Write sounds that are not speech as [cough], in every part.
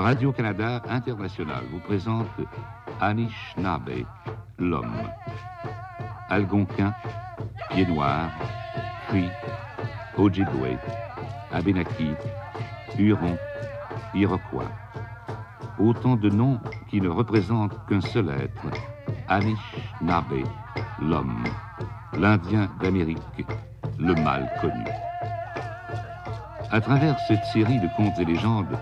Radio-Canada International vous présente Anishinaabe, l'homme. Algonquin, Pied Noir, Cri, Ojibwe, Abenaki, Huron, Iroquois. Autant de noms qui ne représentent qu'un seul être, Anishinaabe, l'homme, l'Indien d'Amérique, le mal connu. À travers cette série de contes et légendes,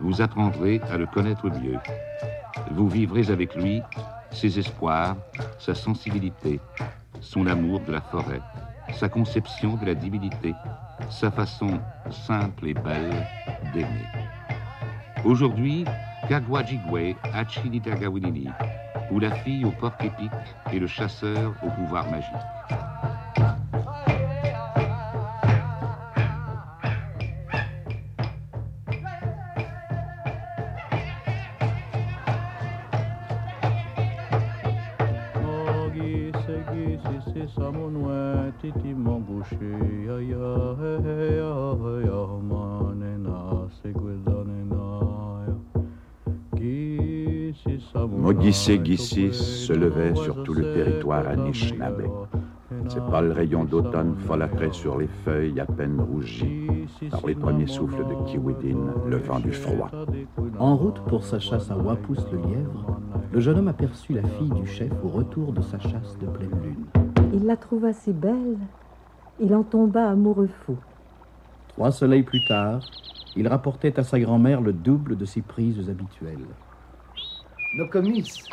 vous apprendrez à le connaître mieux. Vous vivrez avec lui ses espoirs, sa sensibilité, son amour de la forêt, sa conception de la divinité, sa façon simple et belle d'aimer. Aujourd'hui, Kagwajigwe Achilitagawinini, ou la fille au porc épique et le chasseur au pouvoir magique. Gissi se levait sur tout le territoire Anishinaabe. Ses pâles rayons d'automne folâtraient sur les feuilles à peine rougies par les premiers souffles de Kiwidin, le vent du froid. En route pour sa chasse à Wapous le lièvre, le jeune homme aperçut la fille du chef au retour de sa chasse de pleine lune. Il la trouva si belle, il en tomba amoureux fou. Trois soleils plus tard, il rapportait à sa grand-mère le double de ses prises habituelles. Nokomis,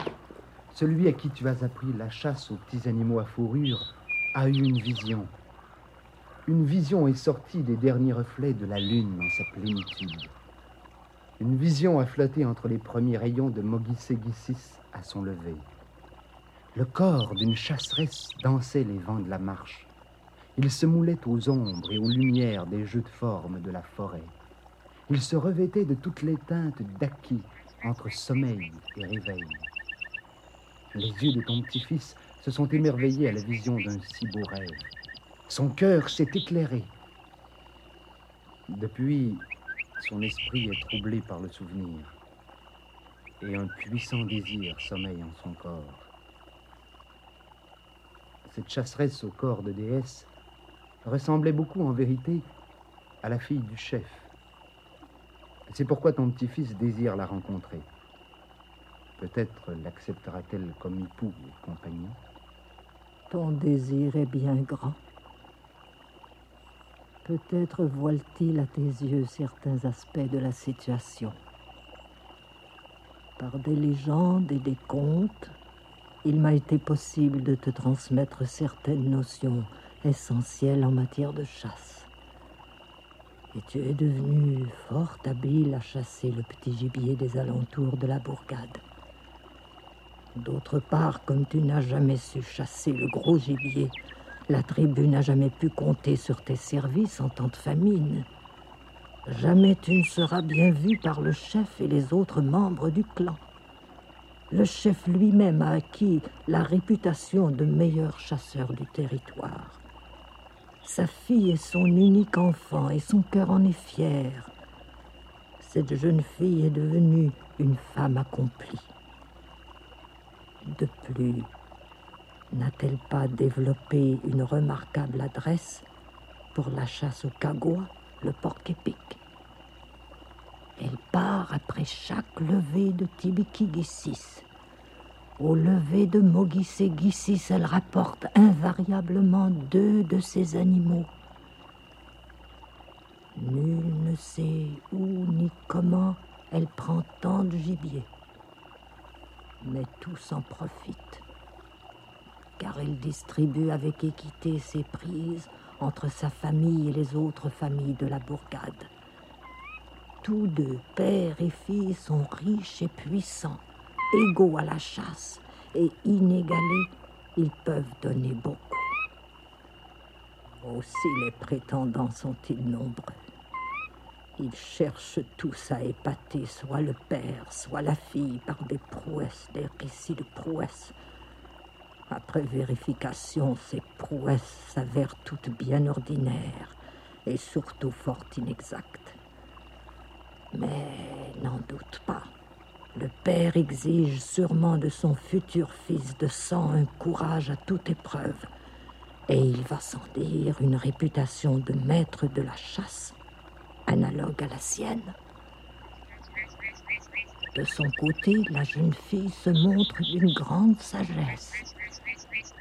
celui à qui tu as appris la chasse aux petits animaux à fourrure, a eu une vision. Une vision est sortie des derniers reflets de la lune dans sa plénitude. Une vision a flotté entre les premiers rayons de Mogisegisis à son lever. Le corps d'une chasseresse dansait les vents de la marche. Il se moulait aux ombres et aux lumières des jeux de formes de la forêt. Il se revêtait de toutes les teintes d'acquis entre sommeil et réveil. Les yeux de ton petit-fils se sont émerveillés à la vision d'un si beau rêve. Son cœur s'est éclairé. Depuis, son esprit est troublé par le souvenir et un puissant désir sommeille en son corps. Cette chasseresse au corps de déesse ressemblait beaucoup en vérité à la fille du chef. C'est pourquoi ton petit-fils désire la rencontrer. Peut-être l'acceptera-t-elle comme époux et compagnon. Ton désir est bien grand. Peut-être voile-t-il à tes yeux certains aspects de la situation. Par des légendes et des contes, il m'a été possible de te transmettre certaines notions essentielles en matière de chasse et tu es devenu fort habile à chasser le petit gibier des alentours de la bourgade. D'autre part, comme tu n'as jamais su chasser le gros gibier, la tribu n'a jamais pu compter sur tes services en temps de famine. Jamais tu ne seras bien vu par le chef et les autres membres du clan. Le chef lui-même a acquis la réputation de meilleur chasseur du territoire. Sa fille est son unique enfant et son cœur en est fier. Cette jeune fille est devenue une femme accomplie. De plus, n'a-t-elle pas développé une remarquable adresse pour la chasse au cagois, le porc épique Elle part après chaque levée de Tibiki-Gissis. Au lever de Mogisé-Gissis, elle rapporte invariablement deux de ces animaux. Nul ne sait où ni comment elle prend tant de gibier. Mais tous en profitent, car elle distribue avec équité ses prises entre sa famille et les autres familles de la bourgade. Tous deux, père et fille, sont riches et puissants égaux à la chasse et inégalés, ils peuvent donner beaucoup. Aussi les prétendants sont-ils nombreux. Ils cherchent tous à épater soit le père, soit la fille par des prouesses, des récits de prouesses. Après vérification, ces prouesses s'avèrent toutes bien ordinaires et surtout fort inexactes. Mais n'en doute pas. Le père exige sûrement de son futur fils de sang un courage à toute épreuve, et il va sans dire une réputation de maître de la chasse analogue à la sienne. De son côté, la jeune fille se montre d'une grande sagesse.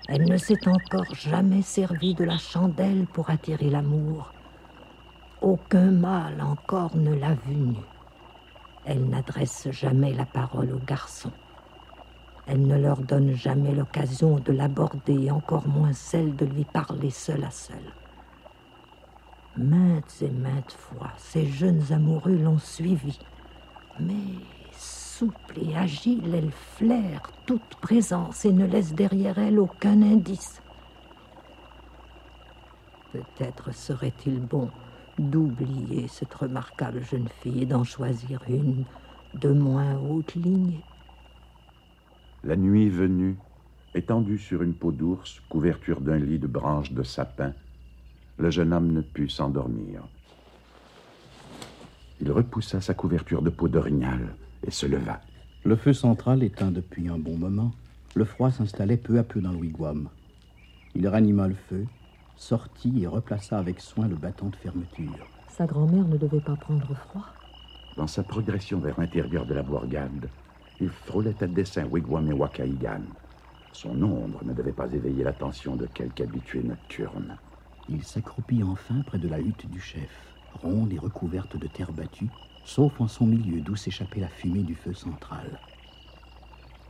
Elle ne s'est encore jamais servie de la chandelle pour attirer l'amour. Aucun mâle encore ne l'a vue nue. Elle n'adresse jamais la parole aux garçons. Elle ne leur donne jamais l'occasion de l'aborder, encore moins celle de lui parler seul à seul. Maintes et maintes fois, ces jeunes amoureux l'ont suivie. Mais souple et agile, elle flaire toute présence et ne laisse derrière elle aucun indice. Peut-être serait-il bon d'oublier cette remarquable jeune fille et d'en choisir une de moins haute ligne. La nuit venue, étendu sur une peau d'ours, couverture d'un lit de branches de sapin, le jeune homme ne put s'endormir. Il repoussa sa couverture de peau d'orignal et se leva. Le feu central éteint depuis un bon moment, le froid s'installait peu à peu dans le wigwam. Il ranima le feu, sortit et replaça avec soin le bâton de fermeture. Sa grand-mère ne devait pas prendre froid. Dans sa progression vers l'intérieur de la bourgade, il frôlait à dessein Wigwam et Wakaigan. Son ombre ne devait pas éveiller l'attention de quelque habitué nocturne. Il s'accroupit enfin près de la hutte du chef, ronde et recouverte de terre battue, sauf en son milieu d'où s'échappait la fumée du feu central.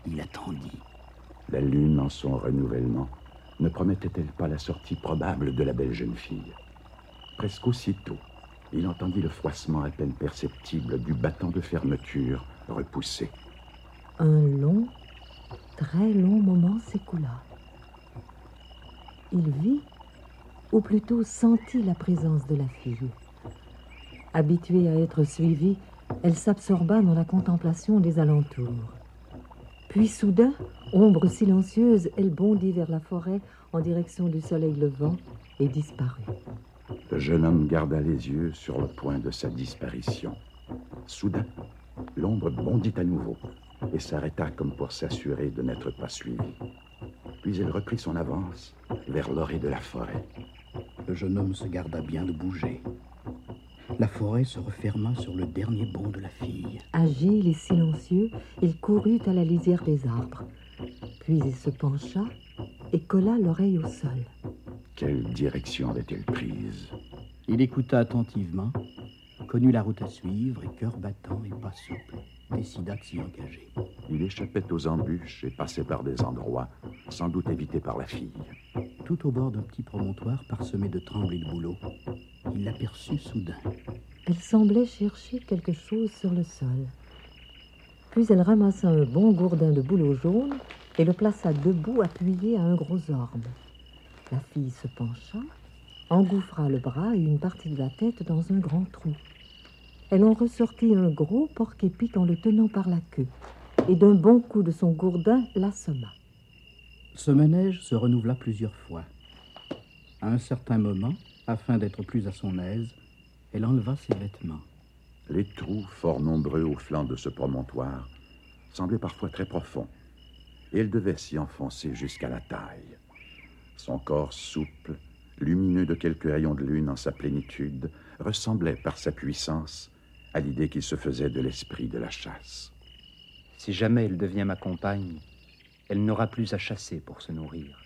Il attendit. La lune, en son renouvellement, ne promettait-elle pas la sortie probable de la belle jeune fille? Presque aussitôt, il entendit le froissement à peine perceptible du bâton de fermeture repoussé. Un long, très long moment s'écoula. Il vit ou plutôt sentit la présence de la fille. Habituée à être suivie, elle s'absorba dans la contemplation des alentours. Puis soudain, ombre silencieuse, elle bondit vers la forêt en direction du soleil levant et disparut. Le jeune homme garda les yeux sur le point de sa disparition. Soudain, l'ombre bondit à nouveau et s'arrêta comme pour s'assurer de n'être pas suivie. Puis elle reprit son avance vers l'orée de la forêt. Le jeune homme se garda bien de bouger. La forêt se referma sur le dernier bond de la fille. Agile et silencieux, il courut à la lisière des arbres. Puis il se pencha et colla l'oreille au sol. Quelle direction avait-elle prise? Il écouta attentivement, connut la route à suivre et cœur battant et pas souple, décida de s'y engager. Il échappait aux embûches et passait par des endroits sans doute évités par la fille. Tout au bord d'un petit promontoire parsemé de trembles et de bouleaux, il l'aperçut soudain. Elle semblait chercher quelque chose sur le sol. Puis elle ramassa un bon gourdin de bouleau jaune et le plaça debout appuyé à un gros orbe. La fille se pencha, engouffra le bras et une partie de la tête dans un grand trou. Elle en ressortit un gros porc-épic en le tenant par la queue, et d'un bon coup de son gourdin l'assomma. Ce manège se renouvela plusieurs fois. À un certain moment, afin d'être plus à son aise, elle enleva ses vêtements. Les trous, fort nombreux au flanc de ce promontoire, semblaient parfois très profonds, et elle devait s'y enfoncer jusqu'à la taille. Son corps souple, lumineux de quelques rayons de lune en sa plénitude, ressemblait par sa puissance à l'idée qu'il se faisait de l'esprit de la chasse. Si jamais elle devient ma compagne, elle n'aura plus à chasser pour se nourrir.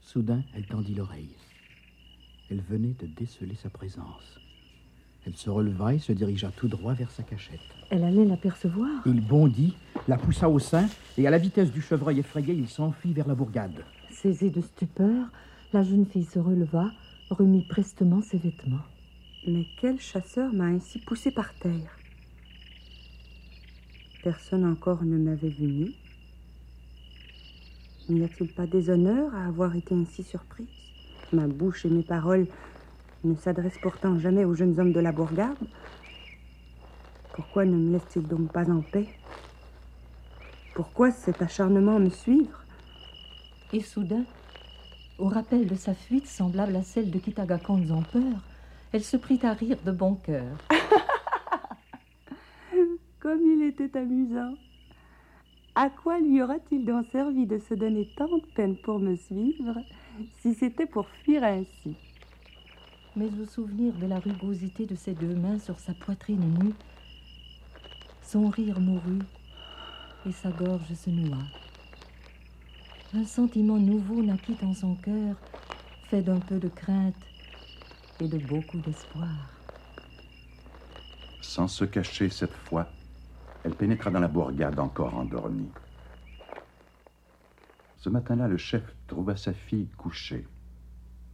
Soudain, elle tendit l'oreille. Elle venait de déceler sa présence. Elle se releva et se dirigea tout droit vers sa cachette. Elle allait l'apercevoir. Il bondit, la poussa au sein, et à la vitesse du chevreuil effrayé, il s'enfuit vers la bourgade. Saisie de stupeur, la jeune fille se releva, remit prestement ses vêtements. Mais quel chasseur m'a ainsi poussé par terre? Personne encore ne m'avait vu nu. N'y a-t-il pas déshonneur à avoir été ainsi surprise Ma bouche et mes paroles ne s'adressent pourtant jamais aux jeunes hommes de la bourgade. Pourquoi ne me laisse-t-il donc pas en paix? Pourquoi cet acharnement à me suivre? Et soudain, au rappel de sa fuite semblable à celle de Kitagakan peur, elle se prit à rire de bon cœur. [laughs] Comme il était amusant. À quoi lui aura-t-il donc servi de se donner tant de peine pour me suivre si c'était pour fuir ainsi? Mais au souvenir de la rugosité de ses deux mains sur sa poitrine nue, son rire mourut et sa gorge se noua. Un sentiment nouveau naquit en son cœur, fait d'un peu de crainte et de beaucoup d'espoir. Sans se cacher cette fois, elle pénétra dans la bourgade encore endormie. Ce matin-là, le chef trouva sa fille couchée.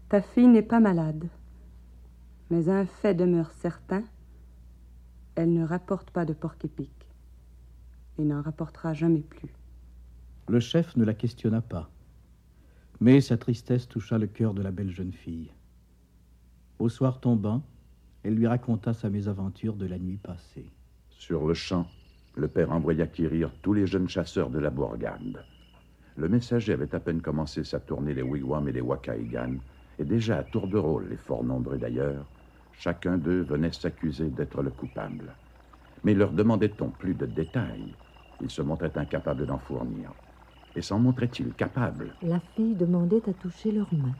Ta fille n'est pas malade, mais un fait demeure certain, elle ne rapporte pas de porc-épic et n'en rapportera jamais plus. Le chef ne la questionna pas, mais sa tristesse toucha le cœur de la belle jeune fille. Au soir tombant, elle lui raconta sa mésaventure de la nuit passée. Sur le champ, le père envoya quérir tous les jeunes chasseurs de la bourgade. Le messager avait à peine commencé sa tournée les wigwams et les wakaigan, et déjà à tour de rôle, les fort nombreux d'ailleurs, chacun d'eux venait s'accuser d'être le coupable. Mais leur demandait-on plus de détails? Ils se montraient incapables d'en fournir. Et s'en montraient-ils capables La fille demandait à toucher leurs mains.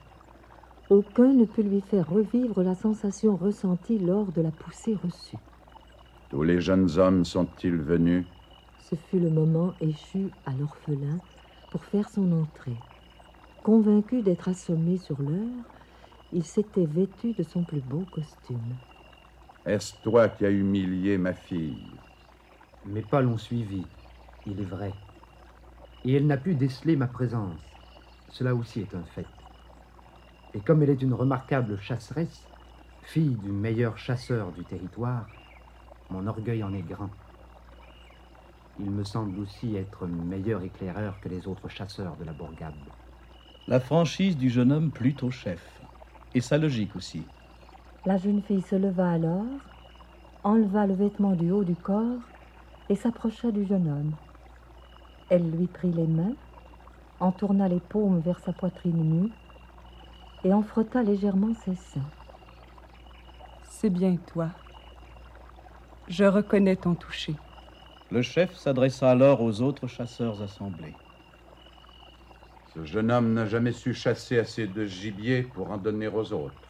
Aucun ne peut lui faire revivre la sensation ressentie lors de la poussée reçue. Tous les jeunes hommes sont-ils venus? Ce fut le moment échu à l'orphelin pour faire son entrée. Convaincu d'être assommé sur l'heure, il s'était vêtu de son plus beau costume. Est-ce toi qui as humilié ma fille? Mes pas l'ont suivi, il est vrai. Et elle n'a pu déceler ma présence. Cela aussi est un fait. Et comme elle est une remarquable chasseresse, fille du meilleur chasseur du territoire, mon orgueil en est grand. Il me semble aussi être meilleur éclaireur que les autres chasseurs de la bourgade. La franchise du jeune homme plut au chef, et sa logique aussi. La jeune fille se leva alors, enleva le vêtement du haut du corps et s'approcha du jeune homme. Elle lui prit les mains, en tourna les paumes vers sa poitrine nue et en frotta légèrement ses seins. C'est bien toi, je reconnais ton toucher. Le chef s'adressa alors aux autres chasseurs assemblés. Ce jeune homme n'a jamais su chasser assez de gibier pour en donner aux autres.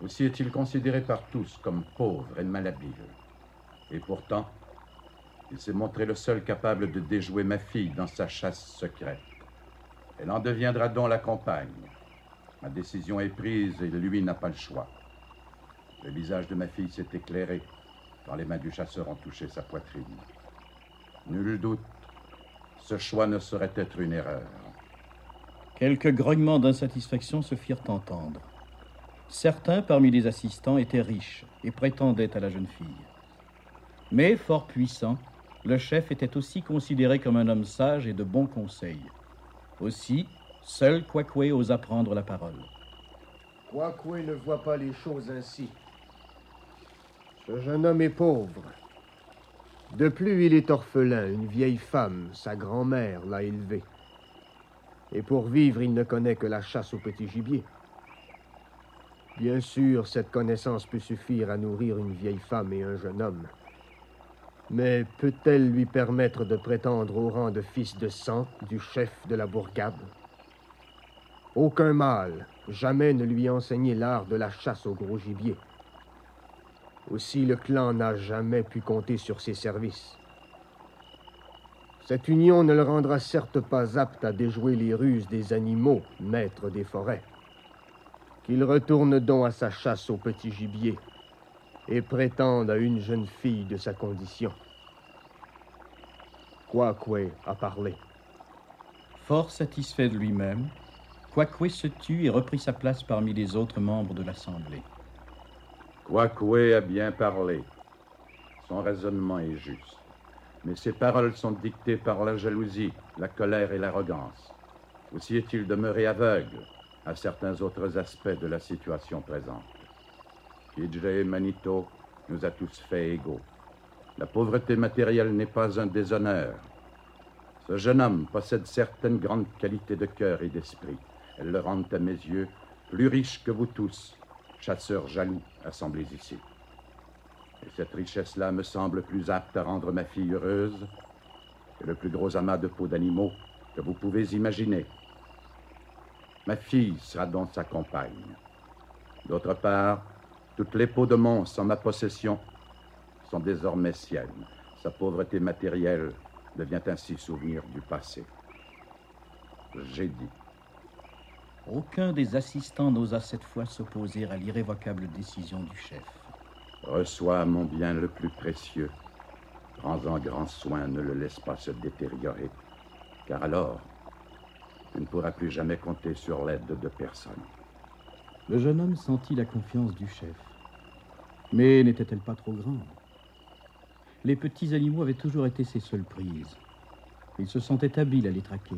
Aussi est-il considéré par tous comme pauvre et malhabile. Et pourtant, il s'est montré le seul capable de déjouer ma fille dans sa chasse secrète. Elle en deviendra donc la compagne. Ma décision est prise et lui n'a pas le choix. Le visage de ma fille s'est éclairé quand les mains du chasseur ont touché sa poitrine. Nul doute, ce choix ne saurait être une erreur. Quelques grognements d'insatisfaction se firent entendre. Certains parmi les assistants étaient riches et prétendaient à la jeune fille. Mais, fort puissant, le chef était aussi considéré comme un homme sage et de bon conseil. Aussi, seul Kwakwe osa prendre la parole. Kwakwe ne voit pas les choses ainsi. Ce jeune homme est pauvre. De plus, il est orphelin. Une vieille femme, sa grand-mère, l'a élevé. Et pour vivre, il ne connaît que la chasse au petit gibier. Bien sûr, cette connaissance peut suffire à nourrir une vieille femme et un jeune homme. Mais peut-elle lui permettre de prétendre au rang de fils de sang du chef de la bourgade? Aucun mâle jamais ne lui a enseigné l'art de la chasse au gros gibier. Aussi le clan n'a jamais pu compter sur ses services. Cette union ne le rendra certes pas apte à déjouer les ruses des animaux, maîtres des forêts. Qu'il retourne donc à sa chasse au petit gibier et prétende à une jeune fille de sa condition. Quoique a parlé. Fort satisfait de lui-même, Quoique se tut et reprit sa place parmi les autres membres de l'Assemblée. Kwakwe a bien parlé. Son raisonnement est juste. Mais ses paroles sont dictées par la jalousie, la colère et l'arrogance. Aussi est-il demeuré aveugle, à certains autres aspects de la situation présente. Kidje Manito nous a tous fait égaux. La pauvreté matérielle n'est pas un déshonneur. Ce jeune homme possède certaines grandes qualités de cœur et d'esprit. Elles le rendent à mes yeux plus riche que vous tous, chasseurs jaloux assemblés ici. Et cette richesse-là me semble plus apte à rendre ma fille heureuse que le plus gros amas de peaux d'animaux que vous pouvez imaginer. Ma fille sera donc sa compagne. D'autre part, toutes les peaux de monstres en ma possession sont désormais siennes. Sa pauvreté matérielle devient ainsi souvenir du passé. J'ai dit. Aucun des assistants n'osa cette fois s'opposer à l'irrévocable décision du chef. Reçois mon bien le plus précieux. Prends-en grand soin, ne le laisse pas se détériorer, car alors, tu ne pourras plus jamais compter sur l'aide de personne. Le jeune homme sentit la confiance du chef. Mais n'était-elle pas trop grande? Les petits animaux avaient toujours été ses seules prises. Il se sentait habile à les traquer.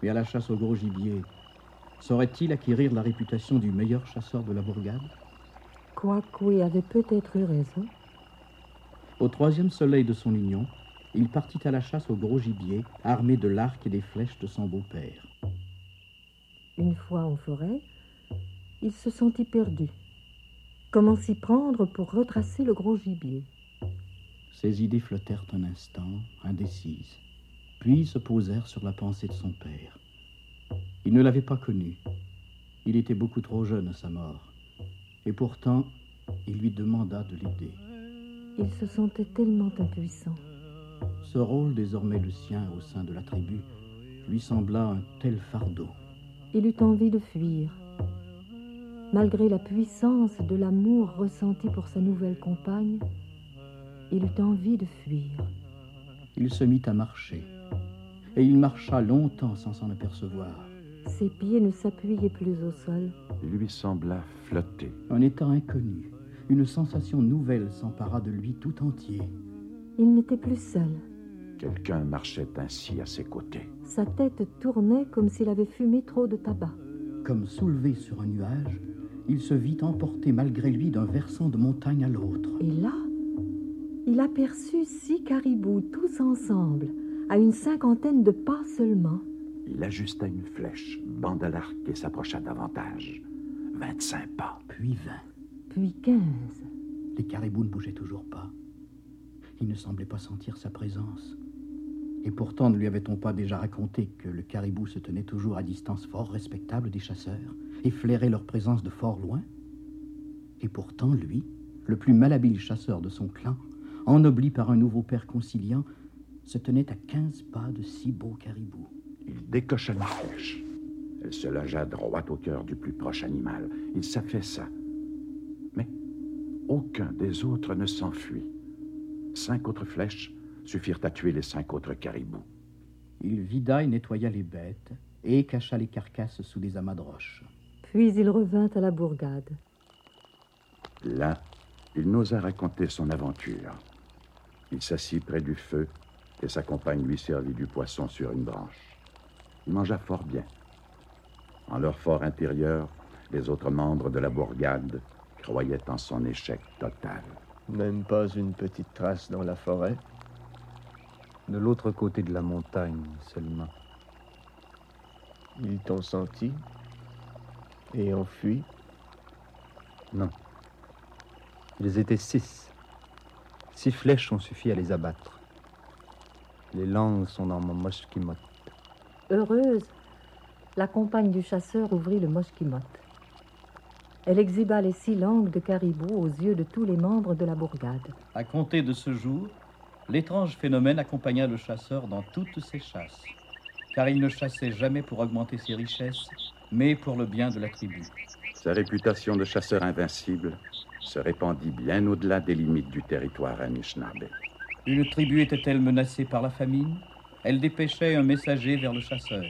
Mais à la chasse au gros gibier, saurait-il acquérir la réputation du meilleur chasseur de la bourgade? Quoique avait peut-être eu raison. Au troisième soleil de son union, il partit à la chasse au gros gibier, armé de l'arc et des flèches de son beau-père. Une fois en forêt, il se sentit perdu. Comment s'y prendre pour retracer le gros gibier? Ses idées flottèrent un instant, indécises, puis se posèrent sur la pensée de son père. Il ne l'avait pas connu. Il était beaucoup trop jeune à sa mort. Et pourtant, il lui demanda de l'aider. Il se sentait tellement impuissant. Ce rôle, désormais le sien au sein de la tribu, lui sembla un tel fardeau. Il eut envie de fuir. Malgré la puissance de l'amour ressenti pour sa nouvelle compagne, il eut envie de fuir. Il se mit à marcher, et il marcha longtemps sans s'en apercevoir. Ses pieds ne s'appuyaient plus au sol. Il lui sembla flotter. Un état inconnu, une sensation nouvelle s'empara de lui tout entier. Il n'était plus seul. Quelqu'un marchait ainsi à ses côtés. Sa tête tournait comme s'il avait fumé trop de tabac. Comme soulevé sur un nuage, il se vit emporter malgré lui d'un versant de montagne à l'autre. Et là, il aperçut six caribous tous ensemble, à une cinquantaine de pas seulement. Il ajusta une flèche, banda l'arc et s'approcha davantage. Vingt-cinq pas. Puis vingt. Puis quinze. Les caribous ne bougeaient toujours pas. Il ne semblait pas sentir sa présence. Et pourtant, ne lui avait-on pas déjà raconté que le caribou se tenait toujours à distance fort respectable des chasseurs et flairait leur présence de fort loin? Et pourtant, lui, le plus malhabile chasseur de son clan, ennobli par un nouveau père conciliant, se tenait à quinze pas de si beaux caribous. Il décocha la flèche. Elle se logea droit au cœur du plus proche animal. Il s'affaissa. Mais aucun des autres ne s'enfuit. Cinq autres flèches suffirent à tuer les cinq autres caribous. Il vida et nettoya les bêtes et cacha les carcasses sous des amas de roches. Puis il revint à la bourgade. Là, il n'osa raconter son aventure. Il s'assit près du feu et sa compagne lui servit du poisson sur une branche. Il mangea fort bien. En leur fort intérieur, les autres membres de la bourgade croyaient en son échec total. Même pas une petite trace dans la forêt? De l'autre côté de la montagne seulement. Ils t'ont senti? Et ont fui. Non. Ils étaient six. Six flèches ont suffi à les abattre. Les langues sont dans mon moshkimote. Heureuse, la compagne du chasseur ouvrit le moshkimote. Elle exhiba les six langues de caribou aux yeux de tous les membres de la bourgade. À compter de ce jour, l'étrange phénomène accompagna le chasseur dans toutes ses chasses, car il ne chassait jamais pour augmenter ses richesses, mais pour le bien de la tribu. Sa réputation de chasseur invincible se répandit bien au-delà des limites du territoire Anishinaabe. Une tribu était-elle menacée par la famine? Elle dépêchait un messager vers le chasseur.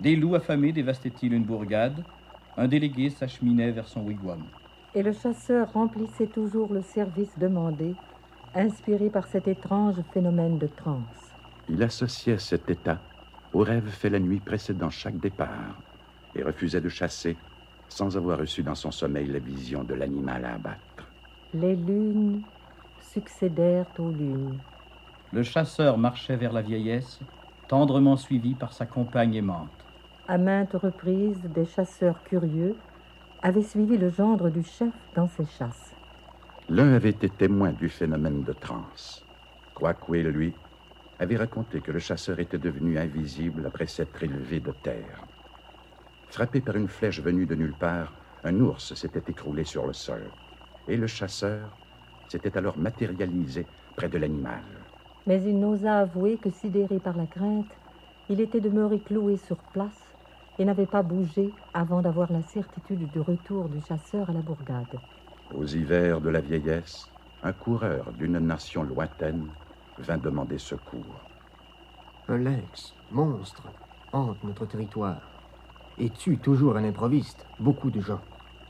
Des loups affamés dévastaient-ils une bourgade? Un délégué s'acheminait vers son wigwam. Et le chasseur remplissait toujours le service demandé, inspiré par cet étrange phénomène de transe. Il associait cet état au rêve fait la nuit précédant chaque départ et refusait de chasser sans avoir reçu dans son sommeil la vision de l'animal à abattre. Les lunes succédèrent aux lunes. Le chasseur marchait vers la vieillesse, tendrement suivi par sa compagne aimante. À maintes reprises, des chasseurs curieux avaient suivi le gendre du chef dans ses chasses. L'un avait été témoin du phénomène de transe. Quoique lui, avait raconté que le chasseur était devenu invisible après s'être élevé de terre. Frappé par une flèche venue de nulle part, un ours s'était écroulé sur le sol. Et le chasseur s'était alors matérialisé près de l'animal. Mais il n'osa avouer que, sidéré par la crainte, il était demeuré cloué sur place et n'avait pas bougé avant d'avoir la certitude du retour du chasseur à la bourgade. Aux hivers de la vieillesse, un coureur d'une nation lointaine vint demander secours. Un lynx, monstre, hante notre territoire et tue toujours à l'improviste beaucoup de gens.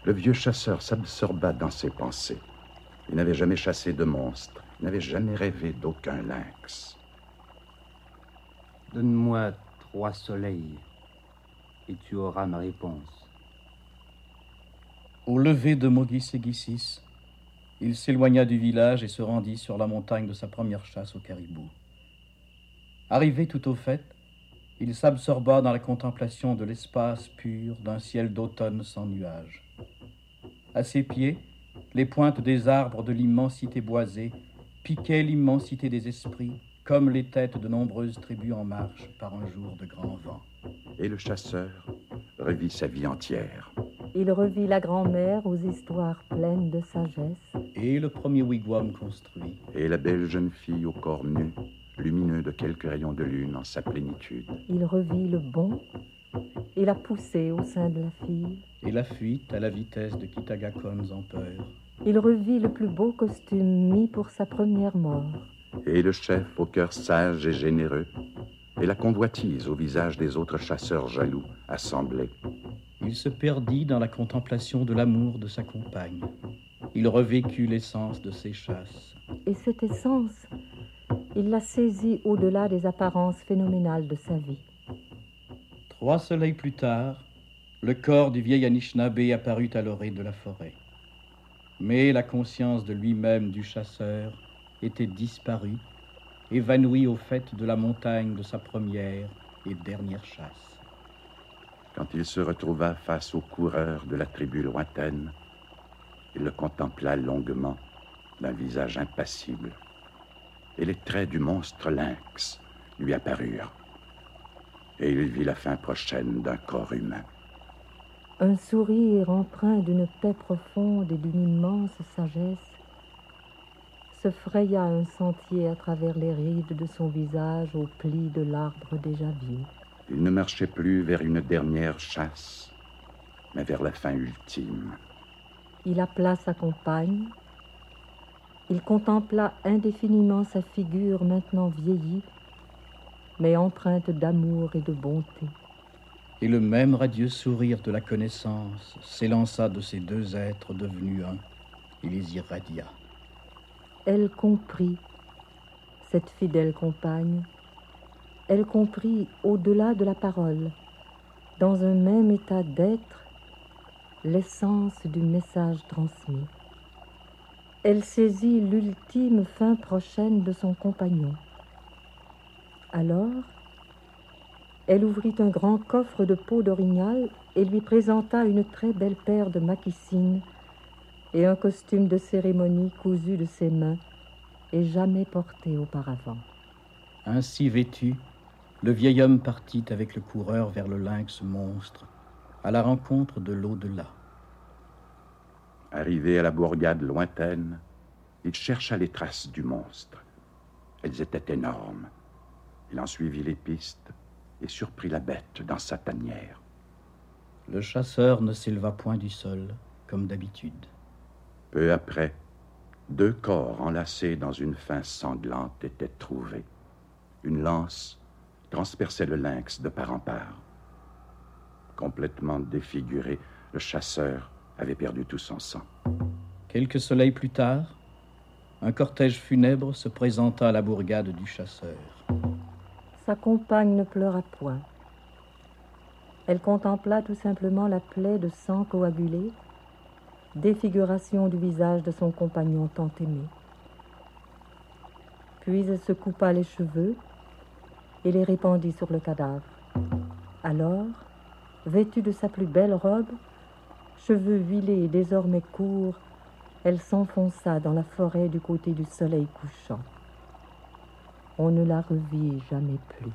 Le vieux chasseur s'absorba dans ses pensées. Il n'avait jamais chassé de monstre, il n'avait jamais rêvé d'aucun lynx. Donne-moi trois soleils et tu auras ma réponse. Au lever de Mogisegisis, il s'éloigna du village et se rendit sur la montagne de sa première chasse au caribou. Arrivé tout au fait, il s'absorba dans la contemplation de l'espace pur d'un ciel d'automne sans nuages. À ses pieds, les pointes des arbres de l'immensité boisée piquaient l'immensité des esprits, comme les têtes de nombreuses tribus en marche par un jour de grand vent. Et le chasseur revit sa vie entière. Il revit la grand-mère aux histoires pleines de sagesse. Et le premier wigwam construit. Et la belle jeune fille au corps nu, lumineux de quelques rayons de lune en sa plénitude. Il revit le bon et la poussée au sein de la fille. Et la fuite à la vitesse de Kitagakons en peur. Il revit le plus beau costume mis pour sa première mort. Et le chef au cœur sage et généreux, et la convoitise au visage des autres chasseurs jaloux assemblés. Il se perdit dans la contemplation de l'amour de sa compagne. Il revécut l'essence de ses chasses. Et cette essence, il la saisit au-delà des apparences phénoménales de sa vie. Trois soleils plus tard, le corps du vieil Anishinaabe apparut à l'orée de la forêt. Mais la conscience de lui-même du chasseur était disparue, évanouie au fait de la montagne de sa première et dernière chasse. Quand il se retrouva face au coureur de la tribu lointaine, il le contempla longuement d'un visage impassible, et les traits du monstre lynx lui apparurent, et il vit la fin prochaine d'un corps humain. Un sourire empreint d'une paix profonde et d'une immense sagesse se fraya un sentier à travers les rides de son visage aux plis de l'arbre déjà vieux. Il ne marchait plus vers une dernière chasse, mais vers la fin ultime. Il appela sa compagne. Il contempla indéfiniment sa figure maintenant vieillie, mais empreinte d'amour et de bonté. Et le même radieux sourire de la connaissance s'élança de ces deux êtres devenus un. Il les irradia. Elle comprit, cette fidèle compagne, elle comprit au-delà de la parole, dans un même état d'être, l'essence du message transmis. Elle saisit l'ultime fin prochaine de son compagnon. Alors, elle ouvrit un grand coffre de peau d'orignal et lui présenta une très belle paire de maquissines et un costume de cérémonie cousu de ses mains et jamais porté auparavant. Ainsi vêtu, le vieil homme partit avec le coureur vers le lynx monstre, à la rencontre de l'au-delà. Arrivé à la bourgade lointaine, il chercha les traces du monstre. Elles étaient énormes. Il en suivit les pistes et surprit la bête dans sa tanière. Le chasseur ne s'éleva point du sol, comme d'habitude. Peu après, deux corps enlacés dans une fin sanglante étaient trouvés. Une lance transperçait le lynx de part en part. Complètement défiguré, le chasseur avait perdu tout son sang. Quelques soleils plus tard, un cortège funèbre se présenta à la bourgade du chasseur. Sa compagne ne pleura point. Elle contempla tout simplement la plaie de sang coagulé, défiguration du visage de son compagnon tant aimé. Puis elle se coupa les cheveux et les répandit sur le cadavre. Alors, vêtue de sa plus belle robe, cheveux huilés et désormais courts, elle s'enfonça dans la forêt du côté du soleil couchant. On ne la revit jamais plus.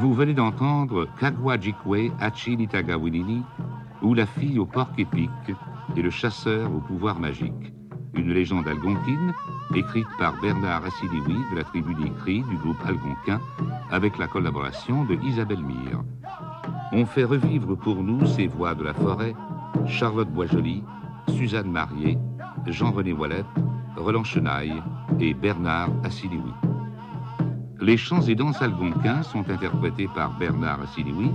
Vous venez d'entendre Kagwa Jikwe Hachi Nitaga Winini, ou La fille au porc épique et le chasseur au pouvoir magique, une légende algonquine écrite par Bernard Assiliwi de la tribu des du groupe algonquin avec la collaboration de Isabelle Mire. On fait revivre pour nous ces voix de la forêt, Charlotte Boisjoli, Suzanne Marié, Jean-René Wallet, Roland Chenaille et Bernard Assiliwi. Les chants et danses algonquins sont interprétés par Bernard Assiliwi,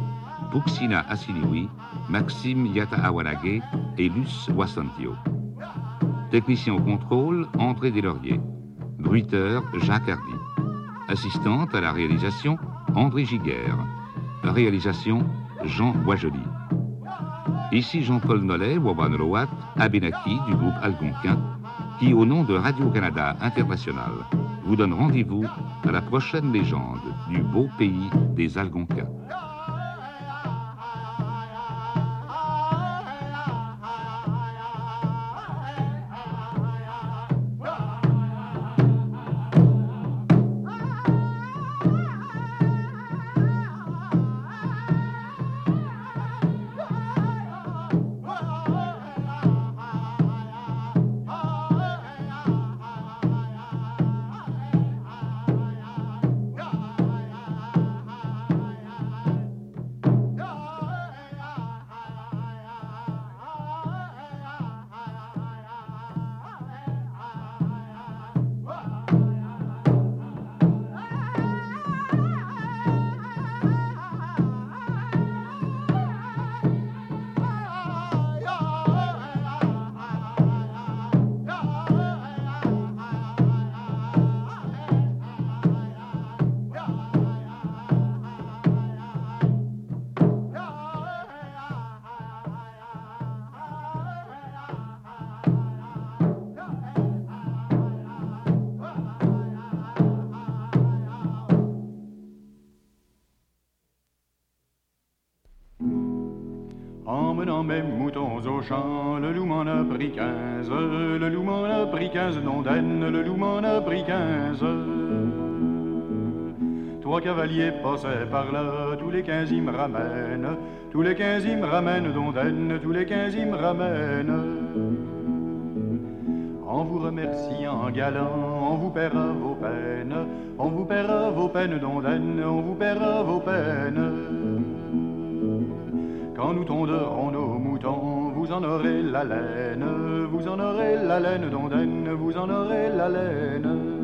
Puxina Assiliwi, Maxime Yatahawanage et Luce Wassantio. Technicien au contrôle, André Deslauriers. Bruiteur, Jacques Hardy. Assistante à la réalisation, André Giguère. Réalisation, Jean Boisjoli. Ici Jean-Paul Nollet, Wabanroat, Abenaki du groupe algonquin, qui, au nom de Radio-Canada International, vous donne rendez-vous à la prochaine légende du beau pays des Algonquins. Mes moutons au champ, le loup m'en a pris quinze, le loup m'en a pris quinze d'ondaine, le loup m'en a pris quinze. Trois cavaliers passaient par là, tous les quinze me ramènent, tous les quinze ils me ramènent d'ondaine, tous les quinze me ramènent. En vous remerciant galant, on vous paiera vos peines, on vous paiera vos peines d'ondaine, on vous paiera vos peines. Quand nous tonderons nos moutons, vous en aurez la laine, vous en aurez la laine d'ondaine, vous en aurez la laine.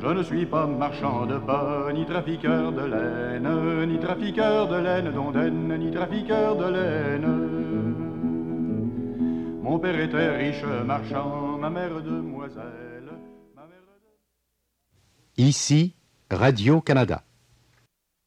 Je ne suis pas marchand de pas, ni trafiqueur de laine, ni trafiqueur de laine d'ondaine, ni trafiqueur de laine. Mon père était riche marchand, ma mère demoiselle. Ici, Radio-Canada.